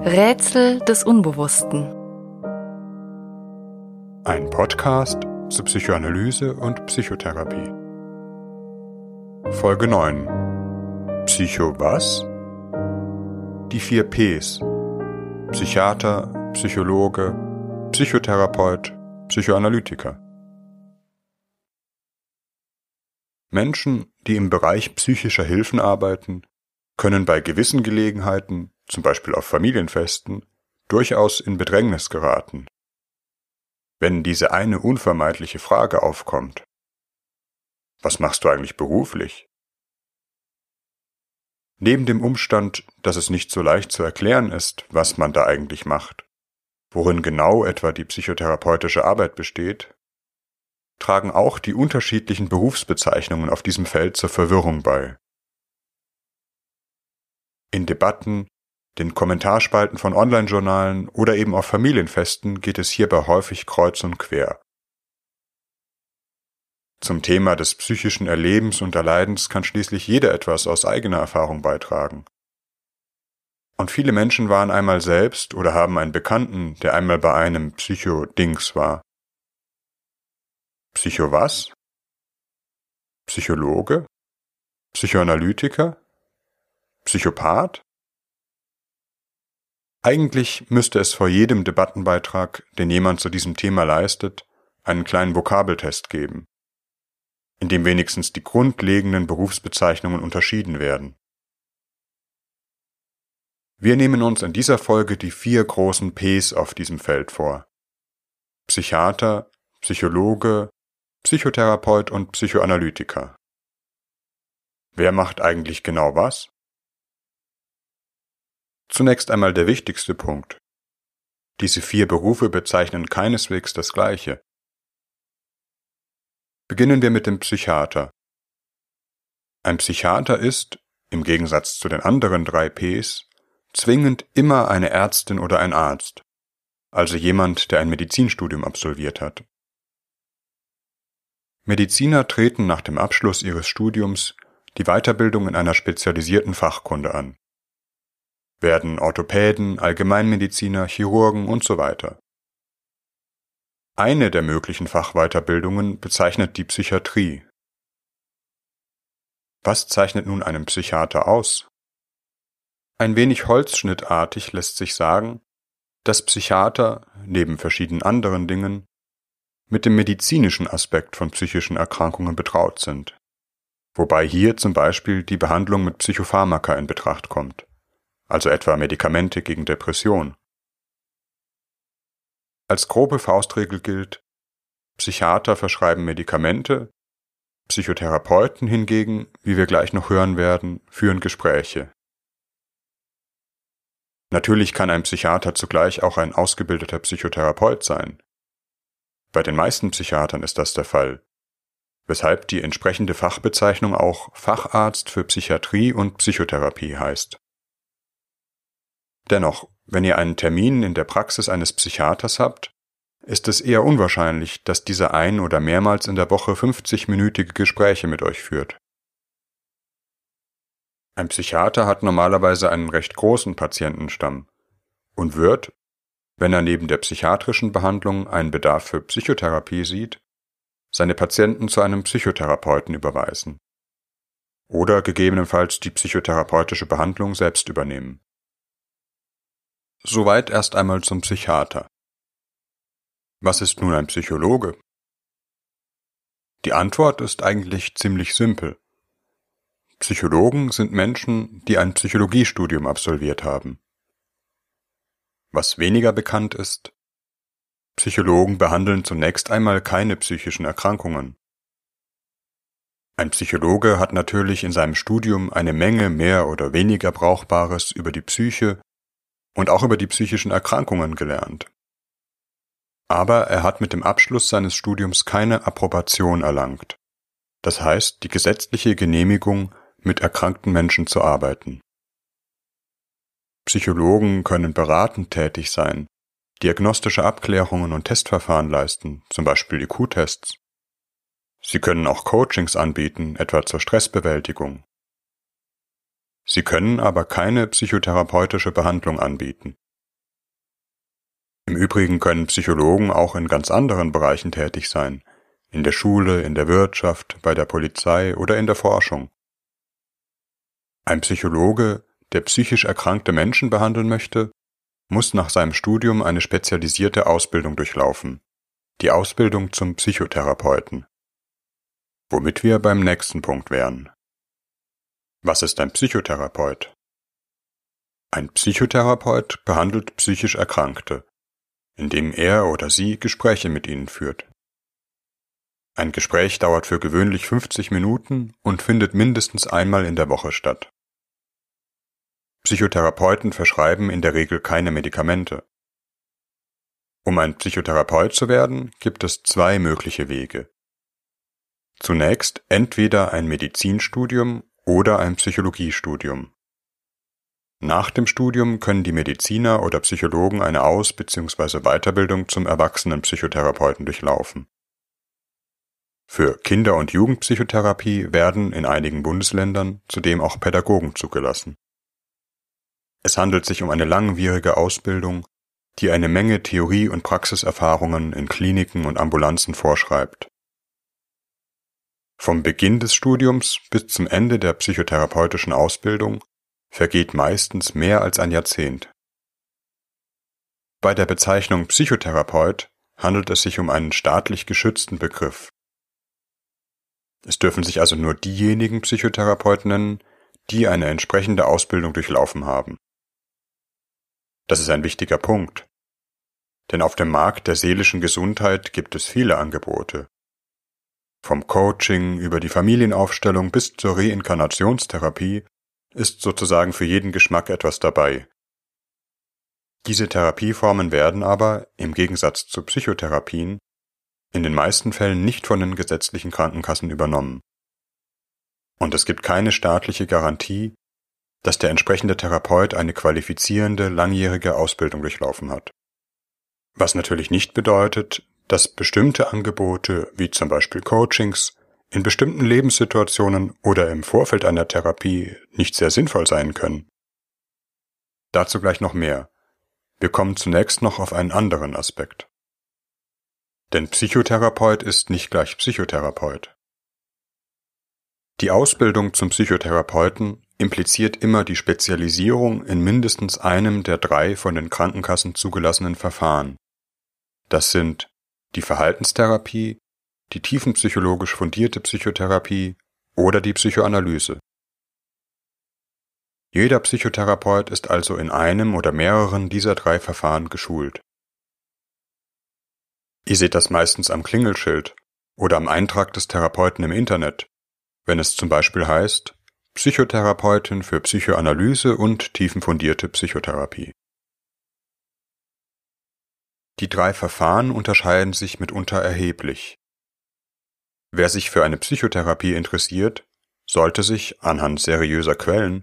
Rätsel des Unbewussten. Ein Podcast zur Psychoanalyse und Psychotherapie. Folge 9. Psycho was? Die vier Ps. Psychiater, Psychologe, Psychotherapeut, Psychoanalytiker. Menschen, die im Bereich psychischer Hilfen arbeiten, können bei gewissen Gelegenheiten, zum Beispiel auf Familienfesten, durchaus in Bedrängnis geraten. Wenn diese eine unvermeidliche Frage aufkommt, was machst du eigentlich beruflich? Neben dem Umstand, dass es nicht so leicht zu erklären ist, was man da eigentlich macht, worin genau etwa die psychotherapeutische Arbeit besteht, tragen auch die unterschiedlichen Berufsbezeichnungen auf diesem Feld zur Verwirrung bei. In Debatten, den Kommentarspalten von Online-Journalen oder eben auf Familienfesten geht es hierbei häufig kreuz und quer. Zum Thema des psychischen Erlebens und Erleidens kann schließlich jeder etwas aus eigener Erfahrung beitragen. Und viele Menschen waren einmal selbst oder haben einen Bekannten, der einmal bei einem Psycho-Dings war. Psycho was? Psychologe? Psychoanalytiker? Psychopath? Eigentlich müsste es vor jedem Debattenbeitrag, den jemand zu diesem Thema leistet, einen kleinen Vokabeltest geben, in dem wenigstens die grundlegenden Berufsbezeichnungen unterschieden werden. Wir nehmen uns in dieser Folge die vier großen Ps auf diesem Feld vor. Psychiater, Psychologe, Psychotherapeut und Psychoanalytiker. Wer macht eigentlich genau was? Zunächst einmal der wichtigste Punkt. Diese vier Berufe bezeichnen keineswegs das Gleiche. Beginnen wir mit dem Psychiater. Ein Psychiater ist, im Gegensatz zu den anderen drei Ps, zwingend immer eine Ärztin oder ein Arzt, also jemand, der ein Medizinstudium absolviert hat. Mediziner treten nach dem Abschluss ihres Studiums die Weiterbildung in einer spezialisierten Fachkunde an werden Orthopäden, Allgemeinmediziner, Chirurgen und so weiter. Eine der möglichen Fachweiterbildungen bezeichnet die Psychiatrie. Was zeichnet nun einen Psychiater aus? Ein wenig holzschnittartig lässt sich sagen, dass Psychiater, neben verschiedenen anderen Dingen, mit dem medizinischen Aspekt von psychischen Erkrankungen betraut sind, wobei hier zum Beispiel die Behandlung mit Psychopharmaka in Betracht kommt also etwa Medikamente gegen Depression. Als grobe Faustregel gilt, Psychiater verschreiben Medikamente, Psychotherapeuten hingegen, wie wir gleich noch hören werden, führen Gespräche. Natürlich kann ein Psychiater zugleich auch ein ausgebildeter Psychotherapeut sein. Bei den meisten Psychiatern ist das der Fall, weshalb die entsprechende Fachbezeichnung auch Facharzt für Psychiatrie und Psychotherapie heißt. Dennoch, wenn ihr einen Termin in der Praxis eines Psychiaters habt, ist es eher unwahrscheinlich, dass dieser ein oder mehrmals in der Woche 50-minütige Gespräche mit euch führt. Ein Psychiater hat normalerweise einen recht großen Patientenstamm und wird, wenn er neben der psychiatrischen Behandlung einen Bedarf für Psychotherapie sieht, seine Patienten zu einem Psychotherapeuten überweisen oder gegebenenfalls die psychotherapeutische Behandlung selbst übernehmen. Soweit erst einmal zum Psychiater. Was ist nun ein Psychologe? Die Antwort ist eigentlich ziemlich simpel. Psychologen sind Menschen, die ein Psychologiestudium absolviert haben. Was weniger bekannt ist, Psychologen behandeln zunächst einmal keine psychischen Erkrankungen. Ein Psychologe hat natürlich in seinem Studium eine Menge mehr oder weniger Brauchbares über die Psyche und auch über die psychischen Erkrankungen gelernt. Aber er hat mit dem Abschluss seines Studiums keine Approbation erlangt, das heißt die gesetzliche Genehmigung, mit erkrankten Menschen zu arbeiten. Psychologen können beratend tätig sein, diagnostische Abklärungen und Testverfahren leisten, zum Beispiel IQ-Tests. Sie können auch Coachings anbieten, etwa zur Stressbewältigung. Sie können aber keine psychotherapeutische Behandlung anbieten. Im Übrigen können Psychologen auch in ganz anderen Bereichen tätig sein, in der Schule, in der Wirtschaft, bei der Polizei oder in der Forschung. Ein Psychologe, der psychisch erkrankte Menschen behandeln möchte, muss nach seinem Studium eine spezialisierte Ausbildung durchlaufen, die Ausbildung zum Psychotherapeuten. Womit wir beim nächsten Punkt wären. Was ist ein Psychotherapeut? Ein Psychotherapeut behandelt psychisch Erkrankte, indem er oder sie Gespräche mit ihnen führt. Ein Gespräch dauert für gewöhnlich 50 Minuten und findet mindestens einmal in der Woche statt. Psychotherapeuten verschreiben in der Regel keine Medikamente. Um ein Psychotherapeut zu werden, gibt es zwei mögliche Wege. Zunächst entweder ein Medizinstudium oder ein Psychologiestudium. Nach dem Studium können die Mediziner oder Psychologen eine Aus- bzw. Weiterbildung zum Erwachsenenpsychotherapeuten durchlaufen. Für Kinder- und Jugendpsychotherapie werden in einigen Bundesländern zudem auch Pädagogen zugelassen. Es handelt sich um eine langwierige Ausbildung, die eine Menge Theorie- und Praxiserfahrungen in Kliniken und Ambulanzen vorschreibt. Vom Beginn des Studiums bis zum Ende der psychotherapeutischen Ausbildung vergeht meistens mehr als ein Jahrzehnt. Bei der Bezeichnung Psychotherapeut handelt es sich um einen staatlich geschützten Begriff. Es dürfen sich also nur diejenigen Psychotherapeuten nennen, die eine entsprechende Ausbildung durchlaufen haben. Das ist ein wichtiger Punkt. Denn auf dem Markt der seelischen Gesundheit gibt es viele Angebote. Vom Coaching über die Familienaufstellung bis zur Reinkarnationstherapie ist sozusagen für jeden Geschmack etwas dabei. Diese Therapieformen werden aber, im Gegensatz zu Psychotherapien, in den meisten Fällen nicht von den gesetzlichen Krankenkassen übernommen. Und es gibt keine staatliche Garantie, dass der entsprechende Therapeut eine qualifizierende langjährige Ausbildung durchlaufen hat. Was natürlich nicht bedeutet, dass bestimmte Angebote wie zum Beispiel Coachings in bestimmten Lebenssituationen oder im Vorfeld einer Therapie nicht sehr sinnvoll sein können. Dazu gleich noch mehr. Wir kommen zunächst noch auf einen anderen Aspekt. Denn Psychotherapeut ist nicht gleich Psychotherapeut. Die Ausbildung zum Psychotherapeuten impliziert immer die Spezialisierung in mindestens einem der drei von den Krankenkassen zugelassenen Verfahren. Das sind die Verhaltenstherapie, die tiefenpsychologisch fundierte Psychotherapie oder die Psychoanalyse. Jeder Psychotherapeut ist also in einem oder mehreren dieser drei Verfahren geschult. Ihr seht das meistens am Klingelschild oder am Eintrag des Therapeuten im Internet, wenn es zum Beispiel heißt Psychotherapeutin für Psychoanalyse und tiefenfundierte Psychotherapie. Die drei Verfahren unterscheiden sich mitunter erheblich. Wer sich für eine Psychotherapie interessiert, sollte sich anhand seriöser Quellen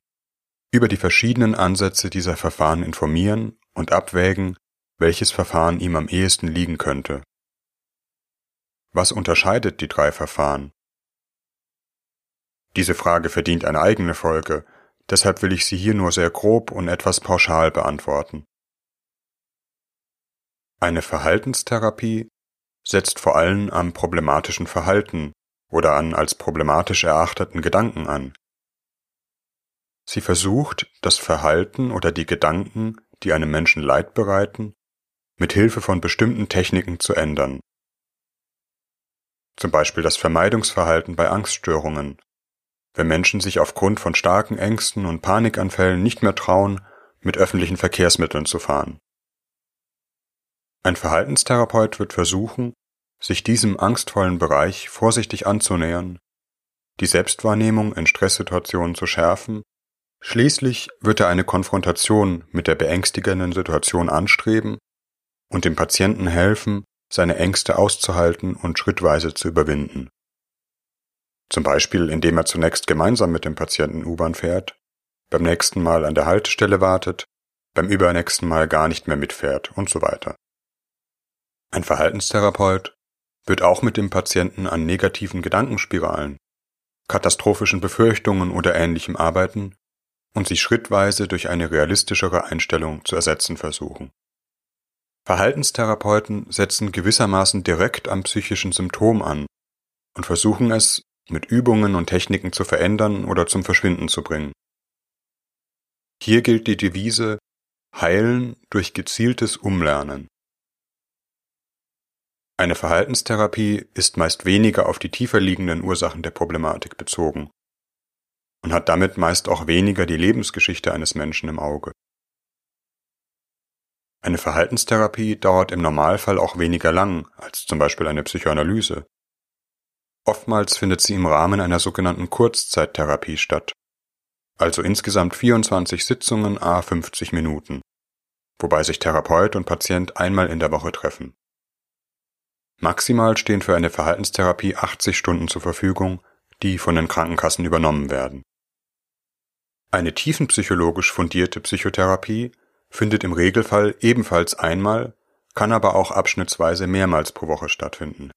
über die verschiedenen Ansätze dieser Verfahren informieren und abwägen, welches Verfahren ihm am ehesten liegen könnte. Was unterscheidet die drei Verfahren? Diese Frage verdient eine eigene Folge, deshalb will ich sie hier nur sehr grob und etwas pauschal beantworten. Eine Verhaltenstherapie setzt vor allem am problematischen Verhalten oder an als problematisch erachteten Gedanken an. Sie versucht, das Verhalten oder die Gedanken, die einem Menschen Leid bereiten, mit Hilfe von bestimmten Techniken zu ändern zum Beispiel das Vermeidungsverhalten bei Angststörungen, wenn Menschen sich aufgrund von starken Ängsten und Panikanfällen nicht mehr trauen, mit öffentlichen Verkehrsmitteln zu fahren. Ein Verhaltenstherapeut wird versuchen, sich diesem angstvollen Bereich vorsichtig anzunähern, die Selbstwahrnehmung in Stresssituationen zu schärfen, schließlich wird er eine Konfrontation mit der beängstigenden Situation anstreben und dem Patienten helfen, seine Ängste auszuhalten und schrittweise zu überwinden. Zum Beispiel, indem er zunächst gemeinsam mit dem Patienten U-Bahn fährt, beim nächsten Mal an der Haltestelle wartet, beim übernächsten Mal gar nicht mehr mitfährt und so weiter. Ein Verhaltenstherapeut wird auch mit dem Patienten an negativen Gedankenspiralen, katastrophischen Befürchtungen oder ähnlichem arbeiten und sie schrittweise durch eine realistischere Einstellung zu ersetzen versuchen. Verhaltenstherapeuten setzen gewissermaßen direkt am psychischen Symptom an und versuchen es mit Übungen und Techniken zu verändern oder zum Verschwinden zu bringen. Hier gilt die Devise Heilen durch gezieltes Umlernen. Eine Verhaltenstherapie ist meist weniger auf die tiefer liegenden Ursachen der Problematik bezogen und hat damit meist auch weniger die Lebensgeschichte eines Menschen im Auge. Eine Verhaltenstherapie dauert im Normalfall auch weniger lang als zum Beispiel eine Psychoanalyse. Oftmals findet sie im Rahmen einer sogenannten Kurzzeittherapie statt, also insgesamt 24 Sitzungen a 50 Minuten, wobei sich Therapeut und Patient einmal in der Woche treffen. Maximal stehen für eine Verhaltenstherapie 80 Stunden zur Verfügung, die von den Krankenkassen übernommen werden. Eine tiefenpsychologisch fundierte Psychotherapie findet im Regelfall ebenfalls einmal, kann aber auch abschnittsweise mehrmals pro Woche stattfinden.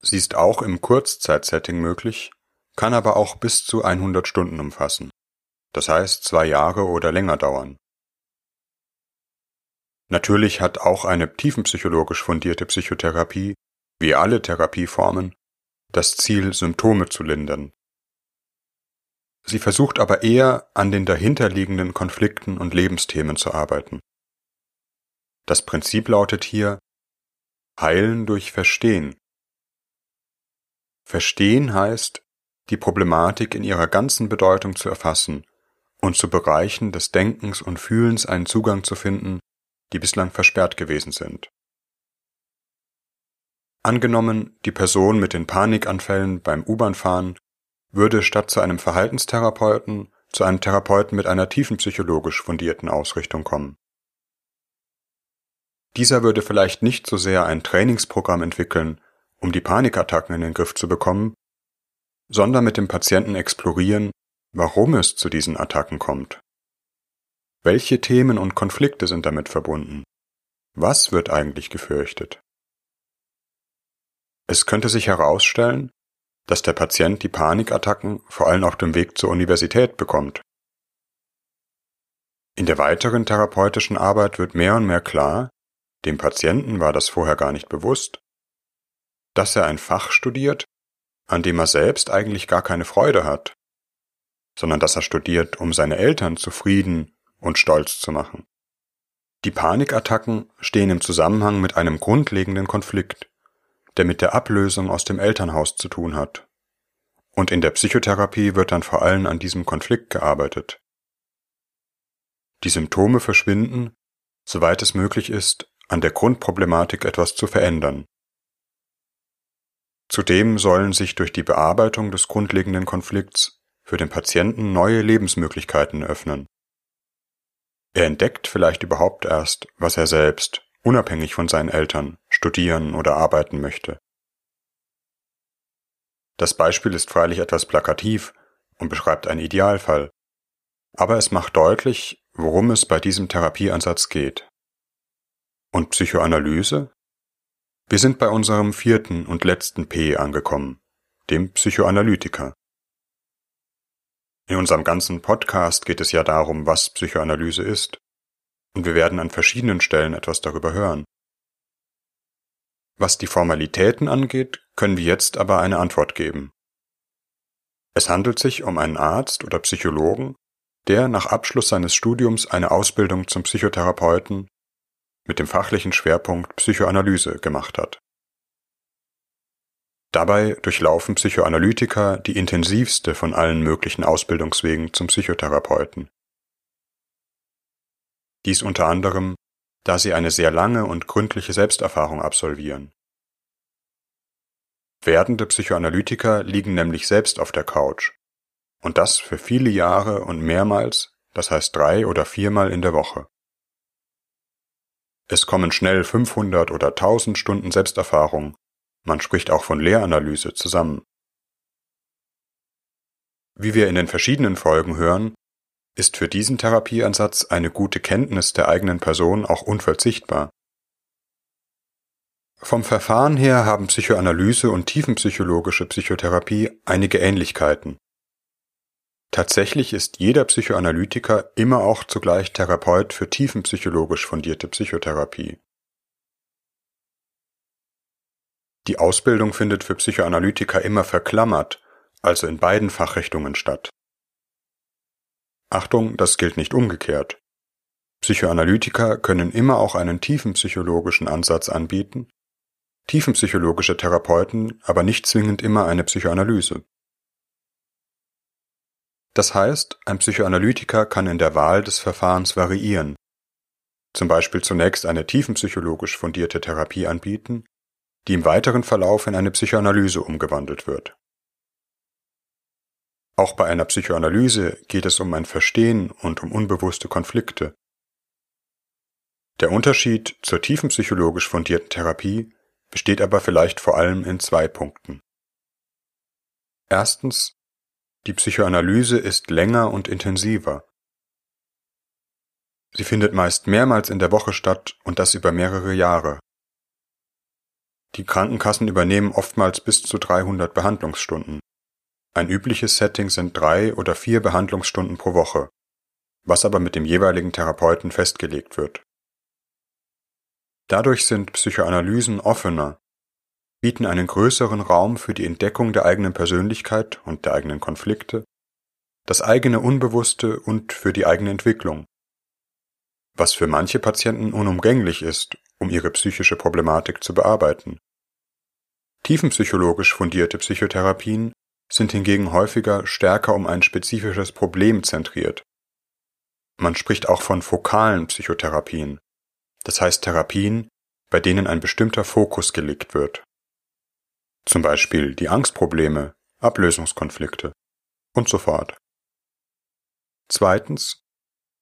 Sie ist auch im Kurzzeitsetting möglich, kann aber auch bis zu 100 Stunden umfassen, das heißt zwei Jahre oder länger dauern. Natürlich hat auch eine tiefenpsychologisch fundierte Psychotherapie, wie alle Therapieformen, das Ziel, Symptome zu lindern, Sie versucht aber eher, an den dahinterliegenden Konflikten und Lebensthemen zu arbeiten. Das Prinzip lautet hier Heilen durch Verstehen. Verstehen heißt, die Problematik in ihrer ganzen Bedeutung zu erfassen und zu Bereichen des Denkens und Fühlens einen Zugang zu finden, die bislang versperrt gewesen sind. Angenommen, die Person mit den Panikanfällen beim U-Bahn-Fahren würde statt zu einem Verhaltenstherapeuten zu einem Therapeuten mit einer tiefenpsychologisch fundierten Ausrichtung kommen. Dieser würde vielleicht nicht so sehr ein Trainingsprogramm entwickeln, um die Panikattacken in den Griff zu bekommen, sondern mit dem Patienten explorieren, warum es zu diesen Attacken kommt. Welche Themen und Konflikte sind damit verbunden? Was wird eigentlich gefürchtet? Es könnte sich herausstellen, dass der Patient die Panikattacken vor allem auf dem Weg zur Universität bekommt. In der weiteren therapeutischen Arbeit wird mehr und mehr klar, dem Patienten war das vorher gar nicht bewusst, dass er ein Fach studiert, an dem er selbst eigentlich gar keine Freude hat, sondern dass er studiert, um seine Eltern zufrieden und stolz zu machen. Die Panikattacken stehen im Zusammenhang mit einem grundlegenden Konflikt, der mit der Ablösung aus dem Elternhaus zu tun hat. Und in der Psychotherapie wird dann vor allem an diesem Konflikt gearbeitet. Die Symptome verschwinden, soweit es möglich ist, an der Grundproblematik etwas zu verändern. Zudem sollen sich durch die Bearbeitung des grundlegenden Konflikts für den Patienten neue Lebensmöglichkeiten öffnen. Er entdeckt vielleicht überhaupt erst, was er selbst, unabhängig von seinen Eltern, studieren oder arbeiten möchte. Das Beispiel ist freilich etwas plakativ und beschreibt einen Idealfall, aber es macht deutlich, worum es bei diesem Therapieansatz geht. Und Psychoanalyse? Wir sind bei unserem vierten und letzten P angekommen, dem Psychoanalytiker. In unserem ganzen Podcast geht es ja darum, was Psychoanalyse ist, und wir werden an verschiedenen Stellen etwas darüber hören. Was die Formalitäten angeht, können wir jetzt aber eine Antwort geben. Es handelt sich um einen Arzt oder Psychologen, der nach Abschluss seines Studiums eine Ausbildung zum Psychotherapeuten mit dem fachlichen Schwerpunkt Psychoanalyse gemacht hat. Dabei durchlaufen Psychoanalytiker die intensivste von allen möglichen Ausbildungswegen zum Psychotherapeuten. Dies unter anderem da sie eine sehr lange und gründliche Selbsterfahrung absolvieren. Werdende Psychoanalytiker liegen nämlich selbst auf der Couch. Und das für viele Jahre und mehrmals, das heißt drei oder viermal in der Woche. Es kommen schnell 500 oder 1000 Stunden Selbsterfahrung, man spricht auch von Lehranalyse zusammen. Wie wir in den verschiedenen Folgen hören, ist für diesen Therapieansatz eine gute Kenntnis der eigenen Person auch unverzichtbar. Vom Verfahren her haben Psychoanalyse und tiefenpsychologische Psychotherapie einige Ähnlichkeiten. Tatsächlich ist jeder Psychoanalytiker immer auch zugleich Therapeut für tiefenpsychologisch fundierte Psychotherapie. Die Ausbildung findet für Psychoanalytiker immer verklammert, also in beiden Fachrichtungen statt. Achtung, das gilt nicht umgekehrt. Psychoanalytiker können immer auch einen tiefenpsychologischen Ansatz anbieten, tiefenpsychologische Therapeuten aber nicht zwingend immer eine Psychoanalyse. Das heißt, ein Psychoanalytiker kann in der Wahl des Verfahrens variieren, zum Beispiel zunächst eine tiefenpsychologisch fundierte Therapie anbieten, die im weiteren Verlauf in eine Psychoanalyse umgewandelt wird. Auch bei einer Psychoanalyse geht es um ein Verstehen und um unbewusste Konflikte. Der Unterschied zur tiefenpsychologisch fundierten Therapie besteht aber vielleicht vor allem in zwei Punkten. Erstens, die Psychoanalyse ist länger und intensiver. Sie findet meist mehrmals in der Woche statt und das über mehrere Jahre. Die Krankenkassen übernehmen oftmals bis zu 300 Behandlungsstunden. Ein übliches Setting sind drei oder vier Behandlungsstunden pro Woche, was aber mit dem jeweiligen Therapeuten festgelegt wird. Dadurch sind Psychoanalysen offener, bieten einen größeren Raum für die Entdeckung der eigenen Persönlichkeit und der eigenen Konflikte, das eigene Unbewusste und für die eigene Entwicklung, was für manche Patienten unumgänglich ist, um ihre psychische Problematik zu bearbeiten. Tiefenpsychologisch fundierte Psychotherapien sind hingegen häufiger stärker um ein spezifisches Problem zentriert. Man spricht auch von fokalen Psychotherapien, das heißt Therapien, bei denen ein bestimmter Fokus gelegt wird. Zum Beispiel die Angstprobleme, Ablösungskonflikte und so fort. Zweitens,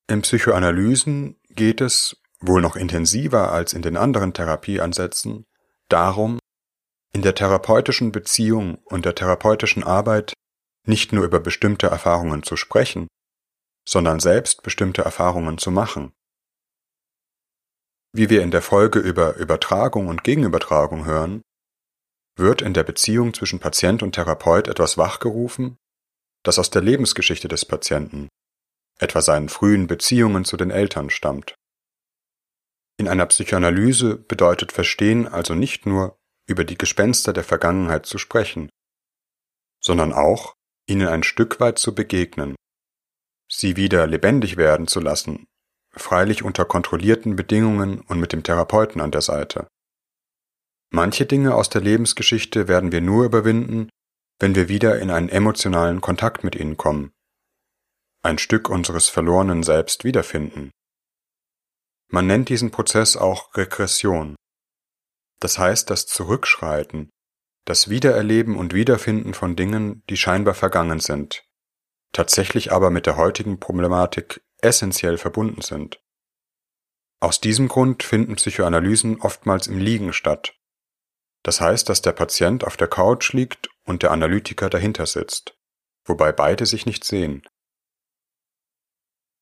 in Psychoanalysen geht es, wohl noch intensiver als in den anderen Therapieansätzen, darum, in der therapeutischen Beziehung und der therapeutischen Arbeit nicht nur über bestimmte Erfahrungen zu sprechen, sondern selbst bestimmte Erfahrungen zu machen. Wie wir in der Folge über Übertragung und Gegenübertragung hören, wird in der Beziehung zwischen Patient und Therapeut etwas wachgerufen, das aus der Lebensgeschichte des Patienten, etwa seinen frühen Beziehungen zu den Eltern stammt. In einer Psychoanalyse bedeutet Verstehen also nicht nur über die Gespenster der Vergangenheit zu sprechen, sondern auch ihnen ein Stück weit zu begegnen, sie wieder lebendig werden zu lassen freilich unter kontrollierten Bedingungen und mit dem Therapeuten an der Seite. Manche Dinge aus der Lebensgeschichte werden wir nur überwinden, wenn wir wieder in einen emotionalen Kontakt mit ihnen kommen, ein Stück unseres verlorenen Selbst wiederfinden. Man nennt diesen Prozess auch Regression. Das heißt das Zurückschreiten, das Wiedererleben und Wiederfinden von Dingen, die scheinbar vergangen sind, tatsächlich aber mit der heutigen Problematik essentiell verbunden sind. Aus diesem Grund finden Psychoanalysen oftmals im Liegen statt. Das heißt, dass der Patient auf der Couch liegt und der Analytiker dahinter sitzt, wobei beide sich nicht sehen.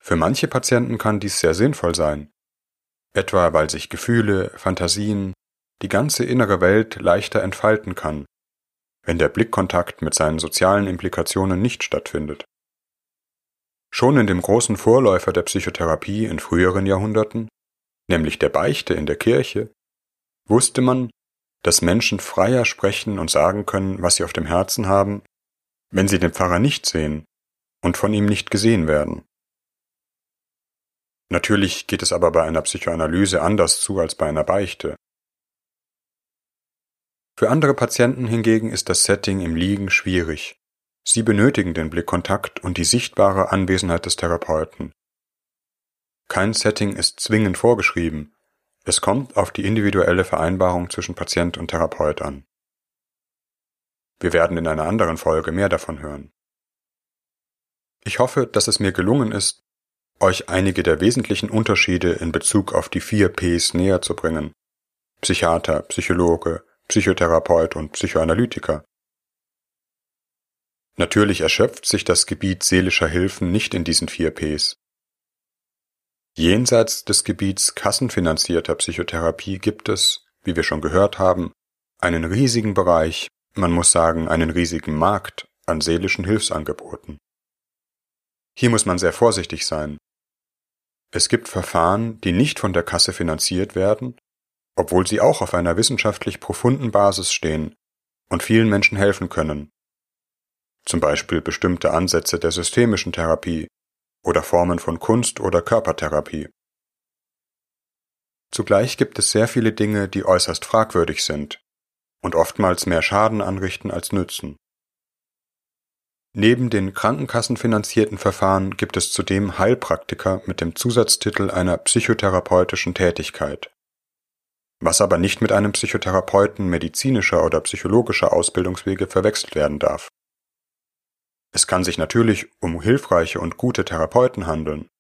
Für manche Patienten kann dies sehr sinnvoll sein, etwa weil sich Gefühle, Fantasien, die ganze innere Welt leichter entfalten kann, wenn der Blickkontakt mit seinen sozialen Implikationen nicht stattfindet. Schon in dem großen Vorläufer der Psychotherapie in früheren Jahrhunderten, nämlich der Beichte in der Kirche, wusste man, dass Menschen freier sprechen und sagen können, was sie auf dem Herzen haben, wenn sie den Pfarrer nicht sehen und von ihm nicht gesehen werden. Natürlich geht es aber bei einer Psychoanalyse anders zu als bei einer Beichte. Für andere Patienten hingegen ist das Setting im Liegen schwierig, Sie benötigen den Blickkontakt und die sichtbare Anwesenheit des Therapeuten. Kein Setting ist zwingend vorgeschrieben, es kommt auf die individuelle Vereinbarung zwischen Patient und Therapeut an. Wir werden in einer anderen Folge mehr davon hören. Ich hoffe, dass es mir gelungen ist, euch einige der wesentlichen Unterschiede in Bezug auf die vier Ps näher zu bringen. Psychiater, Psychologe, Psychotherapeut und Psychoanalytiker. Natürlich erschöpft sich das Gebiet seelischer Hilfen nicht in diesen vier Ps. Jenseits des Gebiets kassenfinanzierter Psychotherapie gibt es, wie wir schon gehört haben, einen riesigen Bereich, man muss sagen einen riesigen Markt an seelischen Hilfsangeboten. Hier muss man sehr vorsichtig sein. Es gibt Verfahren, die nicht von der Kasse finanziert werden obwohl sie auch auf einer wissenschaftlich profunden Basis stehen und vielen Menschen helfen können, zum Beispiel bestimmte Ansätze der systemischen Therapie oder Formen von Kunst oder Körpertherapie. Zugleich gibt es sehr viele Dinge, die äußerst fragwürdig sind und oftmals mehr Schaden anrichten als nützen. Neben den krankenkassenfinanzierten Verfahren gibt es zudem Heilpraktiker mit dem Zusatztitel einer psychotherapeutischen Tätigkeit. Was aber nicht mit einem Psychotherapeuten medizinischer oder psychologischer Ausbildungswege verwechselt werden darf. Es kann sich natürlich um hilfreiche und gute Therapeuten handeln.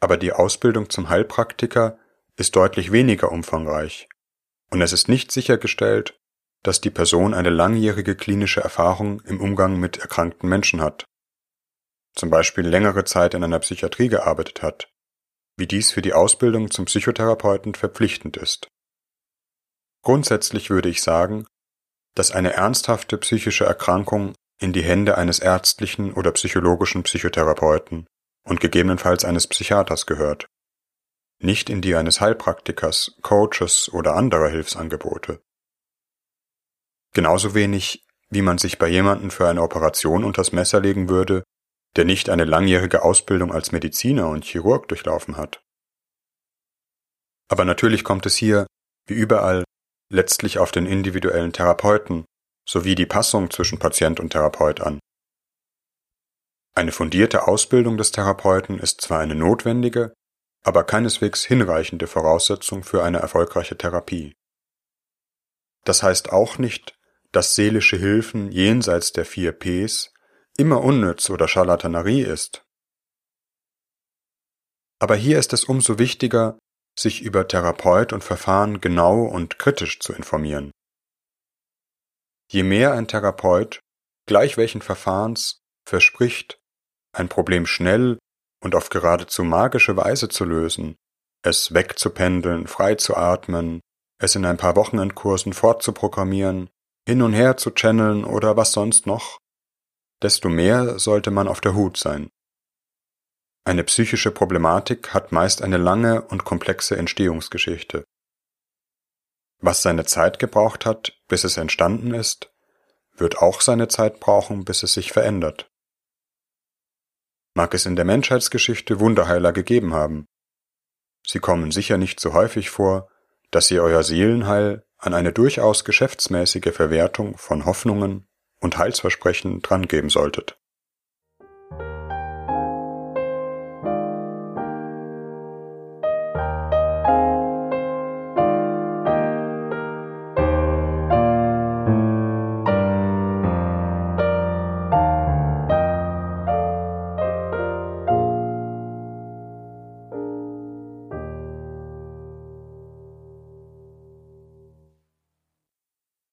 Aber die Ausbildung zum Heilpraktiker ist deutlich weniger umfangreich und es ist nicht sichergestellt, dass die Person eine langjährige klinische Erfahrung im Umgang mit erkrankten Menschen hat, zum Beispiel längere Zeit in einer Psychiatrie gearbeitet hat, wie dies für die Ausbildung zum Psychotherapeuten verpflichtend ist. Grundsätzlich würde ich sagen, dass eine ernsthafte psychische Erkrankung in die Hände eines ärztlichen oder psychologischen Psychotherapeuten und gegebenenfalls eines Psychiaters gehört, nicht in die eines Heilpraktikers, Coaches oder anderer Hilfsangebote. Genauso wenig, wie man sich bei jemandem für eine Operation unters Messer legen würde, der nicht eine langjährige Ausbildung als Mediziner und Chirurg durchlaufen hat. Aber natürlich kommt es hier, wie überall, letztlich auf den individuellen Therapeuten sowie die Passung zwischen Patient und Therapeut an. Eine fundierte Ausbildung des Therapeuten ist zwar eine notwendige, aber keineswegs hinreichende Voraussetzung für eine erfolgreiche Therapie. Das heißt auch nicht, dass seelische Hilfen jenseits der vier Ps immer unnütz oder Scharlatanerie ist. Aber hier ist es umso wichtiger, sich über Therapeut und Verfahren genau und kritisch zu informieren. Je mehr ein Therapeut, gleich welchen Verfahrens, verspricht, ein Problem schnell und auf geradezu magische Weise zu lösen, es wegzupendeln, frei zu atmen, es in ein paar Wochenendkursen fortzuprogrammieren, hin und her zu channeln oder was sonst noch, desto mehr sollte man auf der Hut sein. Eine psychische Problematik hat meist eine lange und komplexe Entstehungsgeschichte. Was seine Zeit gebraucht hat, bis es entstanden ist, wird auch seine Zeit brauchen, bis es sich verändert. Mag es in der Menschheitsgeschichte Wunderheiler gegeben haben. Sie kommen sicher nicht so häufig vor, dass ihr euer Seelenheil an eine durchaus geschäftsmäßige Verwertung von Hoffnungen und Heilsversprechen drangeben solltet